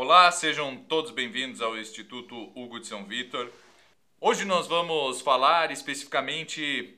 Olá, sejam todos bem-vindos ao Instituto Hugo de São Vitor. Hoje nós vamos falar especificamente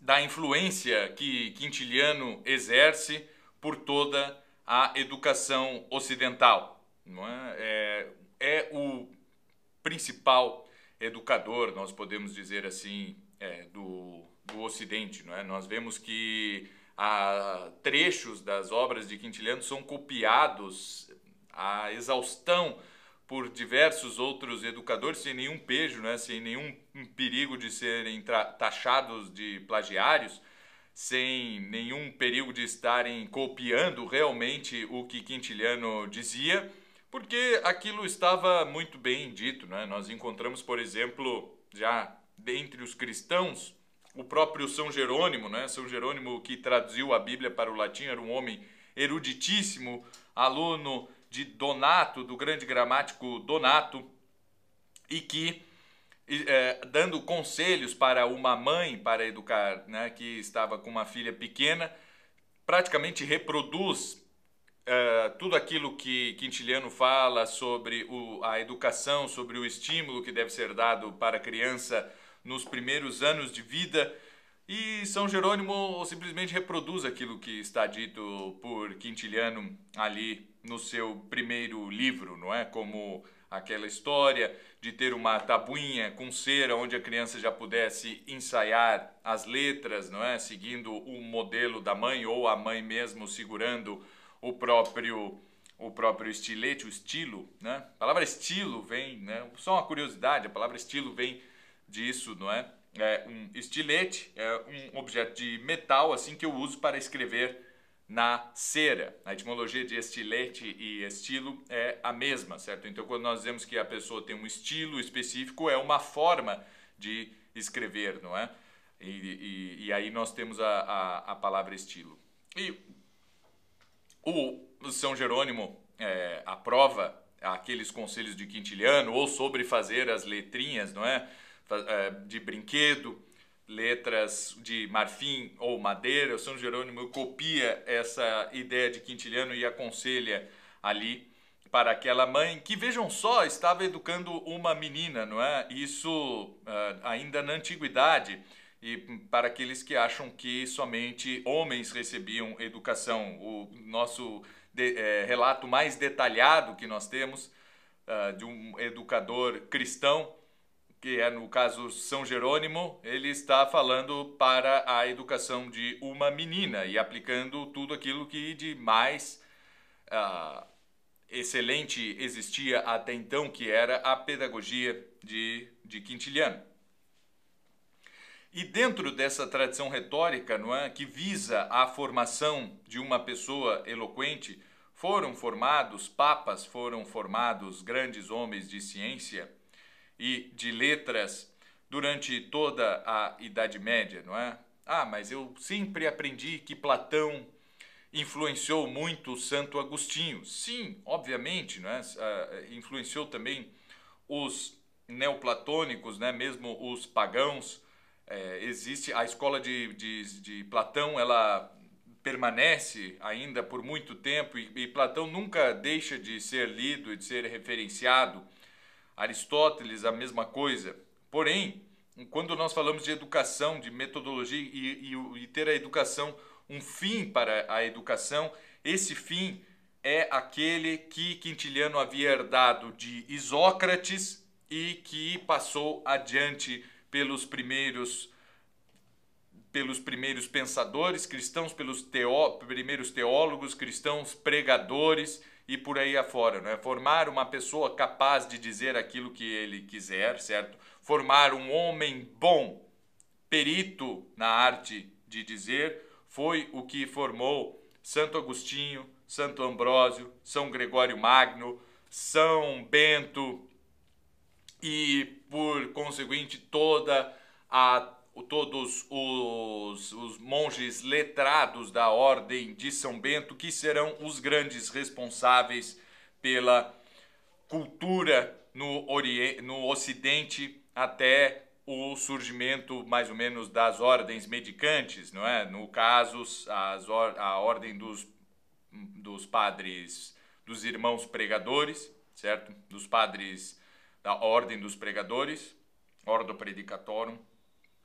da influência que Quintiliano exerce por toda a educação ocidental. É? É, é o principal educador, nós podemos dizer assim, é, do, do Ocidente. Não é? Nós vemos que a, trechos das obras de Quintiliano são copiados à exaustão por diversos outros educadores sem nenhum pejo, né, sem nenhum perigo de serem taxados de plagiários, sem nenhum perigo de estarem copiando realmente o que Quintiliano dizia, porque aquilo estava muito bem dito. Né? Nós encontramos, por exemplo, já dentre os cristãos, o próprio São Jerônimo, né? São Jerônimo que traduziu a Bíblia para o latim, era um homem eruditíssimo, aluno de Donato, do grande gramático Donato, e que, é, dando conselhos para uma mãe para educar, né, que estava com uma filha pequena, praticamente reproduz é, tudo aquilo que Quintiliano fala sobre o, a educação, sobre o estímulo que deve ser dado para a criança nos primeiros anos de vida. E São Jerônimo simplesmente reproduz aquilo que está dito por Quintiliano ali no seu primeiro livro, não é? Como aquela história de ter uma tabuinha com cera onde a criança já pudesse ensaiar as letras, não é? Seguindo o modelo da mãe ou a mãe mesmo segurando o próprio o próprio estilete, o estilo, né? A palavra estilo vem, né? Só uma curiosidade, a palavra estilo vem disso, não é? É um estilete, é um objeto de metal assim que eu uso para escrever na cera. A etimologia de estilete e estilo é a mesma, certo? Então, quando nós dizemos que a pessoa tem um estilo específico, é uma forma de escrever, não é? E, e, e aí nós temos a, a, a, palavra estilo. E o São Jerônimo é, aprova aqueles conselhos de Quintiliano ou sobre fazer as letrinhas, não é? É, de brinquedo, letras de marfim ou madeira. O São Jerônimo copia essa ideia de Quintiliano e aconselha ali para aquela mãe que, vejam só, estava educando uma menina, não é? Isso uh, ainda na antiguidade. E para aqueles que acham que somente homens recebiam educação, o nosso de, é, relato mais detalhado que nós temos uh, de um educador cristão que é no caso São Jerônimo, ele está falando para a educação de uma menina e aplicando tudo aquilo que de mais uh, excelente existia até então, que era a pedagogia de, de Quintiliano. E dentro dessa tradição retórica, não é, que visa a formação de uma pessoa eloquente, foram formados papas, foram formados grandes homens de ciência e de letras durante toda a Idade Média, não é? Ah, mas eu sempre aprendi que Platão influenciou muito Santo Agostinho. Sim, obviamente, não é? Uh, influenciou também os neoplatônicos, né? mesmo os pagãos. É, existe a escola de, de, de, Platão, ela permanece ainda por muito tempo e, e Platão nunca deixa de ser lido e de ser referenciado Aristóteles, a mesma coisa. Porém, quando nós falamos de educação, de metodologia e, e, e ter a educação, um fim para a educação, esse fim é aquele que Quintiliano havia herdado de Isócrates e que passou adiante pelos primeiros pelos primeiros pensadores cristãos, pelos teó, primeiros teólogos cristãos, pregadores e por aí afora, né? Formar uma pessoa capaz de dizer aquilo que ele quiser, certo? Formar um homem bom, perito na arte de dizer, foi o que formou Santo Agostinho, Santo Ambrósio, São Gregório Magno, São Bento e, por conseguinte, toda a todos os, os monges letrados da Ordem de São Bento, que serão os grandes responsáveis pela cultura no, Oriente, no Ocidente até o surgimento mais ou menos das ordens medicantes, não é? No caso, as, a ordem dos, dos padres dos irmãos pregadores, certo? Dos padres da Ordem dos Pregadores, Ordo Predicatorum,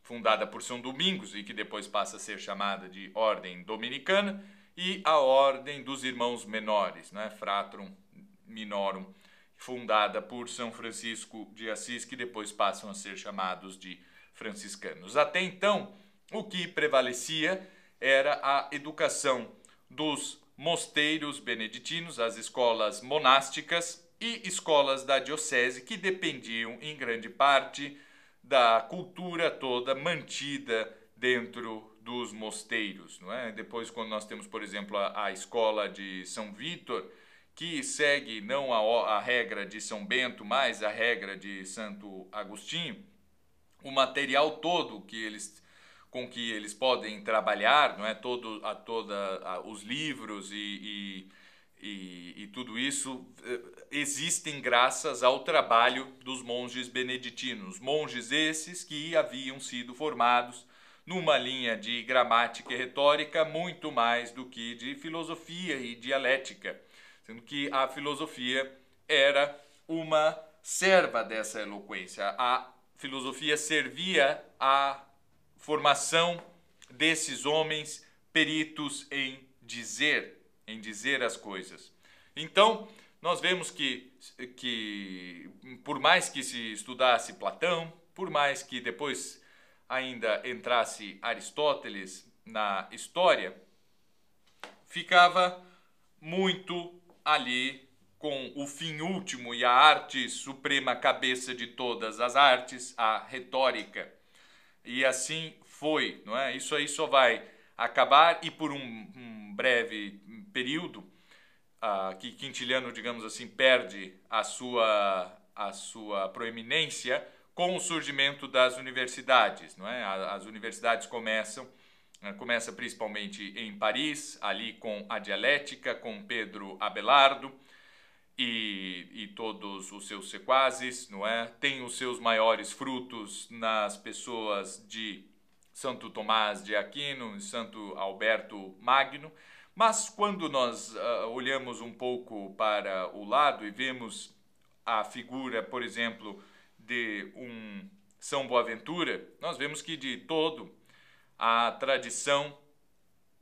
fundada por São Domingos e que depois passa a ser chamada de Ordem Dominicana, e a Ordem dos Irmãos Menores, né? Fratrum Minorum, fundada por São Francisco de Assis, que depois passam a ser chamados de franciscanos. Até então, o que prevalecia era a educação dos mosteiros beneditinos, as escolas monásticas e escolas da diocese que dependiam em grande parte da cultura toda mantida dentro dos mosteiros, não é? Depois quando nós temos, por exemplo, a, a escola de São Vítor, que segue não a, a regra de São Bento, mas a regra de Santo Agostinho, o material todo que eles com que eles podem trabalhar, não é todo a toda a, os livros e, e, e, e, tudo isso eh, existem graças ao trabalho dos monges beneditinos, monges esses que haviam sido formados numa linha de gramática e retórica muito mais do que de filosofia e dialética, sendo que a filosofia era uma serva dessa eloquência. A filosofia servia a formação desses homens peritos em dizer, em dizer as coisas. Então, nós vemos que, que por mais que se estudasse Platão, por mais que depois ainda entrasse Aristóteles na história, ficava muito ali com o fim último e a arte suprema cabeça de todas as artes, a retórica e assim foi, não é? Isso aí só vai acabar e por um, um breve período uh, que Quintiliano, digamos assim, perde a sua a sua proeminência com o surgimento das universidades, não é? As universidades começam né, começa principalmente em Paris, ali com a dialética, com Pedro Abelardo, e, e todos os seus sequazes, não é? Tem os seus maiores frutos nas pessoas de Santo Tomás de Aquino Santo Alberto Magno, mas quando nós uh, olhamos um pouco para o lado e vemos a figura, por exemplo, de um São Boaventura, nós vemos que de todo a tradição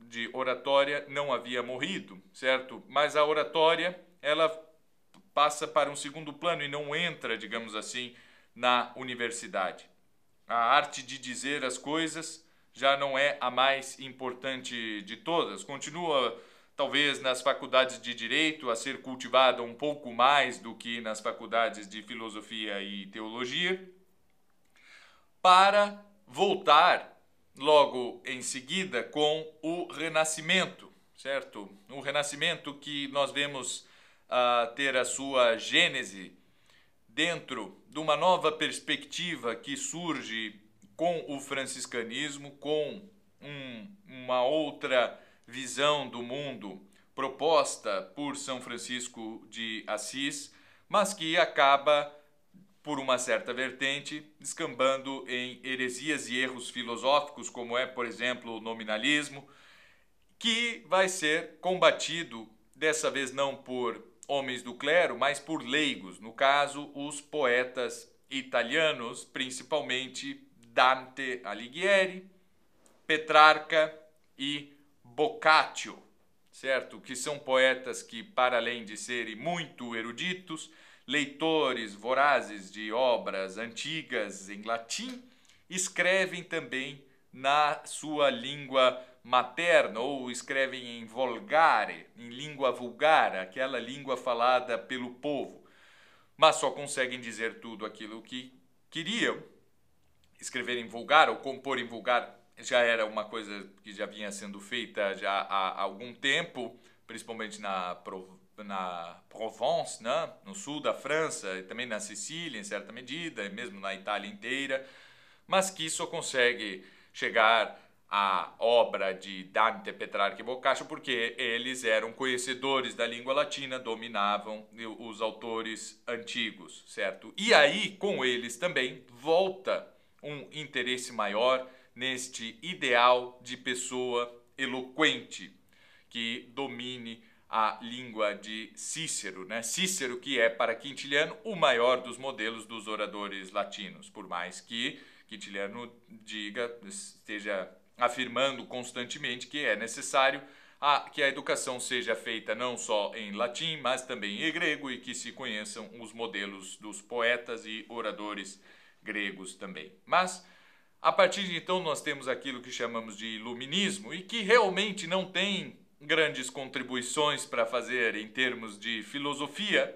de oratória não havia morrido, certo? Mas a oratória, ela passa para um segundo plano e não entra, digamos assim, na universidade. A arte de dizer as coisas já não é a mais importante de todas. Continua, talvez, nas faculdades de direito a ser cultivada um pouco mais do que nas faculdades de filosofia e teologia, para voltar logo em seguida com o Renascimento, certo? O Renascimento que nós vemos a ter a sua gênese dentro de uma nova perspectiva que surge com o franciscanismo, com um, uma outra visão do mundo proposta por São Francisco de Assis, mas que acaba, por uma certa vertente, descambando em heresias e erros filosóficos, como é, por exemplo, o nominalismo, que vai ser combatido, dessa vez não por homens do clero, mas por leigos, no caso, os poetas italianos, principalmente Dante Alighieri, Petrarca e Boccaccio, certo? Que são poetas que, para além de serem muito eruditos, leitores vorazes de obras antigas em latim, escrevem também na sua língua materna ou escrevem em volgare, em língua vulgar, aquela língua falada pelo povo, mas só conseguem dizer tudo aquilo que queriam. Escrever em vulgar ou compor em vulgar já era uma coisa que já vinha sendo feita já há algum tempo, principalmente na, na Provence, né? no sul da França, e também na Sicília, em certa medida, e mesmo na Itália inteira, mas que só consegue chegar a obra de Dante, Petrarca e Boccaccio porque eles eram conhecedores da língua latina, dominavam os autores antigos, certo? E aí, com eles também, volta um interesse maior neste ideal de pessoa eloquente que domine a língua de Cícero, né? Cícero que é para Quintiliano o maior dos modelos dos oradores latinos, por mais que Quintiliano diga, esteja afirmando constantemente que é necessário a, que a educação seja feita não só em latim, mas também em grego e que se conheçam os modelos dos poetas e oradores gregos também. Mas a partir de então nós temos aquilo que chamamos de iluminismo e que realmente não tem grandes contribuições para fazer em termos de filosofia,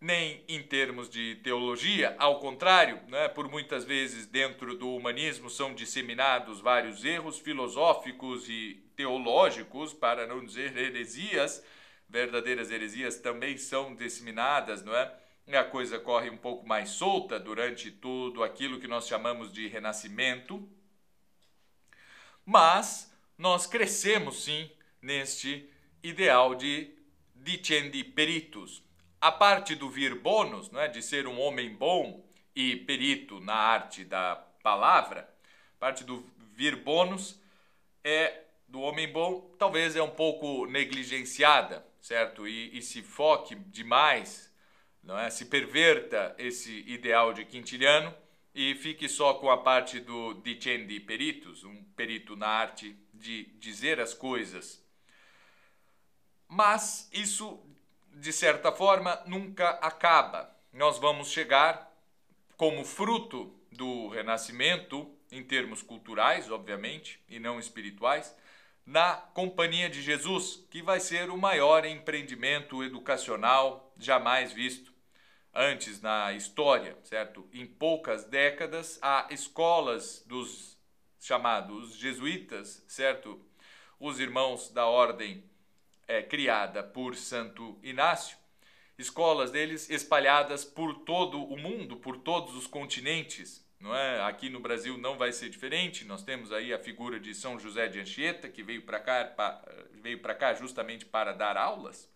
nem em termos de teologia, ao contrário, né, por muitas vezes dentro do humanismo são disseminados vários erros filosóficos e teológicos, para não dizer heresias, verdadeiras heresias também são disseminadas, não é? A coisa corre um pouco mais solta durante tudo aquilo que nós chamamos de renascimento. Mas nós crescemos sim neste ideal de dicendi peritus, a parte do vir bônus, não é, de ser um homem bom e perito na arte da palavra, parte do vir bônus é do homem bom, talvez é um pouco negligenciada, certo? E, e se foque demais, não é? Se perverta esse ideal de quintiliano e fique só com a parte do dicendi peritus, um perito na arte de dizer as coisas. Mas isso de certa forma, nunca acaba. Nós vamos chegar, como fruto do renascimento, em termos culturais, obviamente, e não espirituais, na Companhia de Jesus, que vai ser o maior empreendimento educacional jamais visto antes na história, certo? Em poucas décadas, há escolas dos chamados jesuítas, certo? Os irmãos da ordem é, criada por Santo Inácio, escolas deles espalhadas por todo o mundo, por todos os continentes. Não é? Aqui no Brasil não vai ser diferente. Nós temos aí a figura de São José de Anchieta, que veio para cá, cá justamente para dar aulas.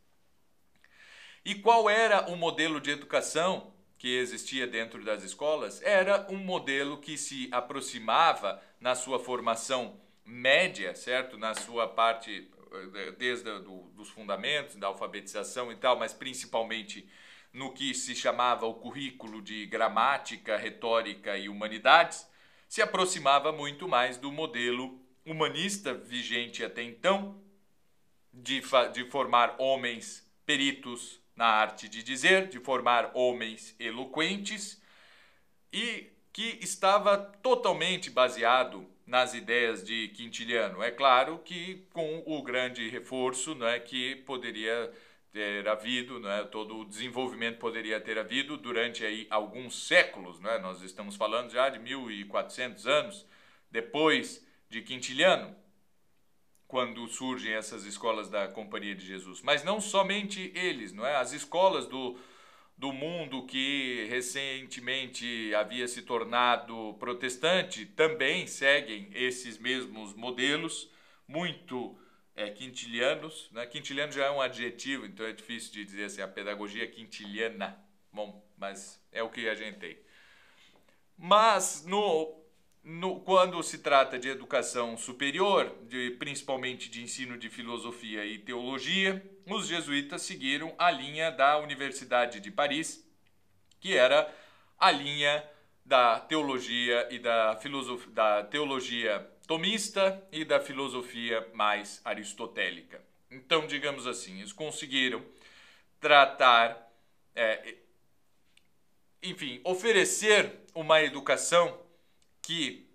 E qual era o modelo de educação que existia dentro das escolas? Era um modelo que se aproximava na sua formação média, certo? Na sua parte desde do, dos fundamentos, da alfabetização e tal, mas principalmente no que se chamava o currículo de gramática, retórica e humanidades, se aproximava muito mais do modelo humanista vigente até então, de, de formar homens peritos na arte de dizer, de formar homens eloquentes e que estava totalmente baseado nas ideias de Quintiliano. É claro que com o grande reforço né, que poderia ter havido, né, todo o desenvolvimento poderia ter havido durante aí alguns séculos. Né? Nós estamos falando já de 1400 anos depois de Quintiliano, quando surgem essas escolas da Companhia de Jesus. Mas não somente eles, não é? As escolas do do mundo que recentemente havia se tornado protestante também seguem esses mesmos modelos, muito é, quintilianos. Né? Quintiliano já é um adjetivo, então é difícil de dizer assim, a pedagogia quintiliana. Bom, mas é o que a gente tem. Mas no no, quando se trata de educação superior, de, principalmente de ensino de filosofia e teologia, os jesuítas seguiram a linha da Universidade de Paris, que era a linha da teologia e da filosofia, da teologia tomista e da filosofia mais aristotélica. Então, digamos assim, eles conseguiram tratar, é, enfim, oferecer uma educação que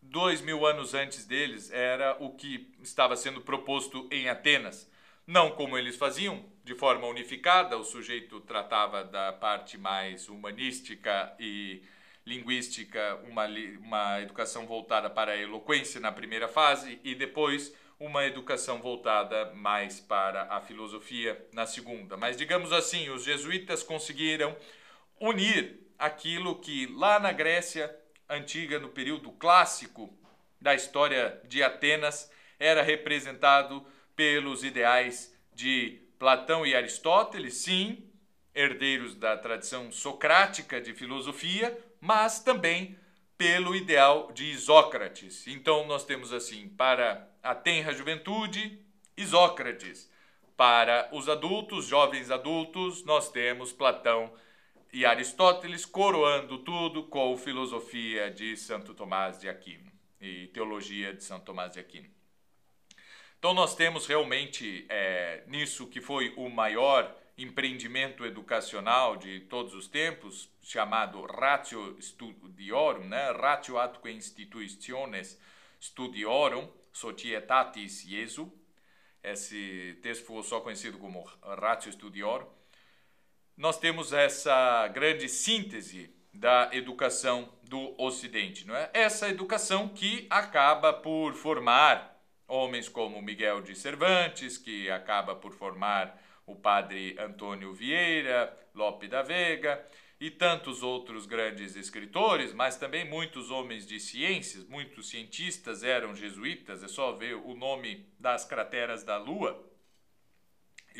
dois mil anos antes deles era o que estava sendo proposto em Atenas. Não como eles faziam, de forma unificada, o sujeito tratava da parte mais humanística e linguística, uma, uma educação voltada para a eloquência na primeira fase e depois uma educação voltada mais para a filosofia na segunda. Mas, digamos assim, os jesuítas conseguiram unir aquilo que lá na Grécia antiga, no período clássico da história de Atenas, era representado pelos ideais de Platão e Aristóteles, sim, herdeiros da tradição socrática de filosofia, mas também pelo ideal de Isócrates. Então nós temos assim, para a tenra juventude, Isócrates, para os adultos, jovens adultos, nós temos Platão e Aristóteles coroando tudo com filosofia de Santo Tomás de Aquino e teologia de Santo Tomás de Aquino. Então nós temos realmente é, nisso que foi o maior empreendimento educacional de todos os tempos, chamado Ratio Studiorum, né? Ratio atque institutiones studiorum societatis Jesu. Esse texto foi só conhecido como Ratio Studiorum. Nós temos essa grande síntese da educação do Ocidente, não é? Essa educação que acaba por formar homens como Miguel de Cervantes, que acaba por formar o padre Antônio Vieira, Lope da Vega e tantos outros grandes escritores, mas também muitos homens de ciências, muitos cientistas eram jesuítas, é só ver o nome das crateras da Lua,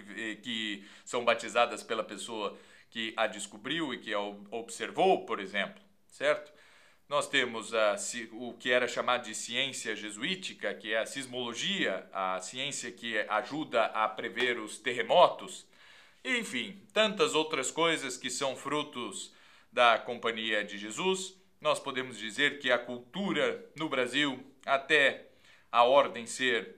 que são batizadas pela pessoa que a descobriu e que a observou, por exemplo, certo? Nós temos a, o que era chamado de ciência jesuítica, que é a sismologia, a ciência que ajuda a prever os terremotos, enfim, tantas outras coisas que são frutos da Companhia de Jesus. Nós podemos dizer que a cultura no Brasil, até a ordem ser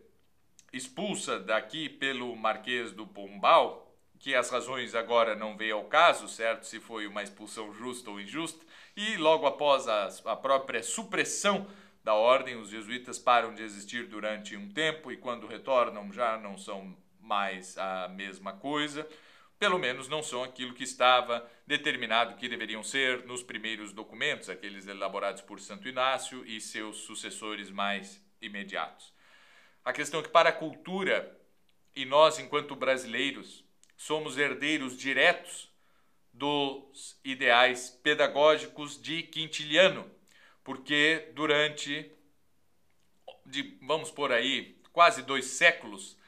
expulsa daqui pelo Marquês do Pombal, que as razões agora não veio ao caso, certo? Se foi uma expulsão justa ou injusta, e logo após a, a própria supressão da ordem, os jesuítas param de existir durante um tempo e quando retornam já não são mais a mesma coisa. Pelo menos não são aquilo que estava determinado que deveriam ser nos primeiros documentos, aqueles elaborados por Santo Inácio e seus sucessores mais imediatos. A questão é que, para a cultura, e nós, enquanto brasileiros, somos herdeiros diretos dos ideais pedagógicos de Quintiliano, porque durante, de, vamos por aí, quase dois séculos,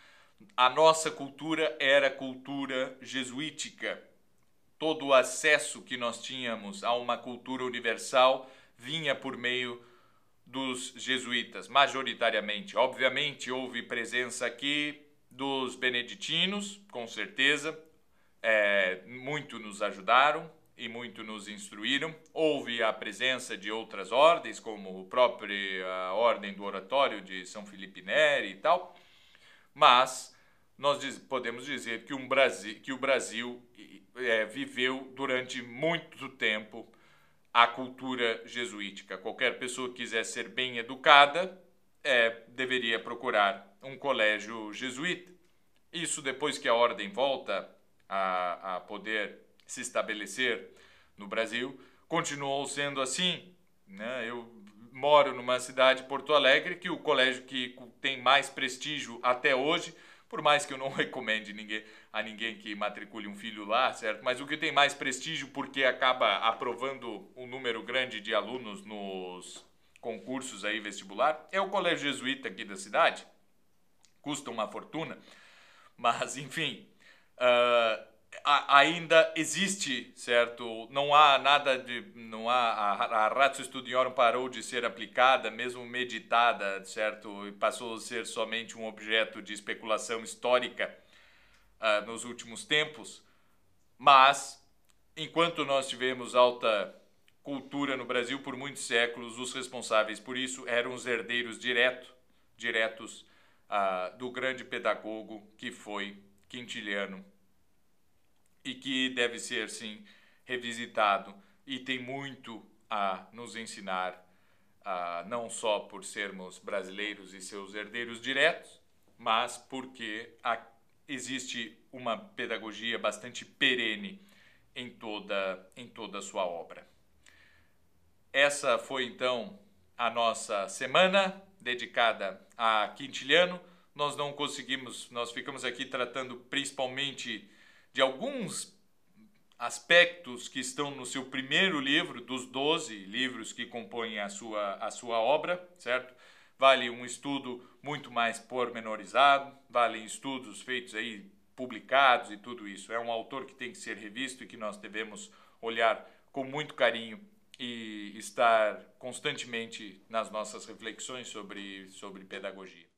a nossa cultura era cultura jesuítica. Todo o acesso que nós tínhamos a uma cultura universal vinha por meio dos jesuítas, majoritariamente. Obviamente, houve presença aqui dos beneditinos, com certeza, é, muito nos ajudaram e muito nos instruíram. Houve a presença de outras ordens, como a própria Ordem do Oratório de São Felipe Neri e tal, mas nós podemos dizer que, um Brasil, que o Brasil é, viveu durante muito tempo a cultura jesuítica. Qualquer pessoa que quiser ser bem educada é, deveria procurar um colégio jesuíta. Isso depois que a ordem volta a, a poder se estabelecer no Brasil, continuou sendo assim. Né? Eu moro numa cidade, Porto Alegre, que o colégio que tem mais prestígio até hoje, por mais que eu não recomende ninguém, a ninguém que matricule um filho lá, certo? Mas o que tem mais prestígio porque acaba aprovando um número grande de alunos nos concursos aí vestibular é o colégio jesuíta aqui da cidade. Custa uma fortuna, mas enfim, uh, ainda existe, certo? Não há nada de, não há a, a ratio studiorum parou de ser aplicada, mesmo meditada, certo? E passou a ser somente um objeto de especulação histórica uh, nos últimos tempos. Mas enquanto nós tivemos alta cultura no Brasil por muitos séculos, os responsáveis por isso eram os herdeiros direto, diretos uh, do grande pedagogo que foi Quintiliano e que deve ser, sim, revisitado e tem muito a nos ensinar, uh, não só por sermos brasileiros e seus herdeiros diretos, mas porque a, existe uma pedagogia bastante perene em toda, em toda a sua obra. Essa foi então a nossa semana dedicada a Quintiliano. Nós não conseguimos, nós ficamos aqui tratando principalmente de alguns aspectos que estão no seu primeiro livro, dos 12 livros que compõem a sua, a sua obra, certo? Vale um estudo muito mais pormenorizado, valem estudos feitos aí, publicados e tudo isso. É um autor que tem que ser revisto e que nós devemos olhar com muito carinho e estar constantemente nas nossas reflexões sobre, sobre pedagogia.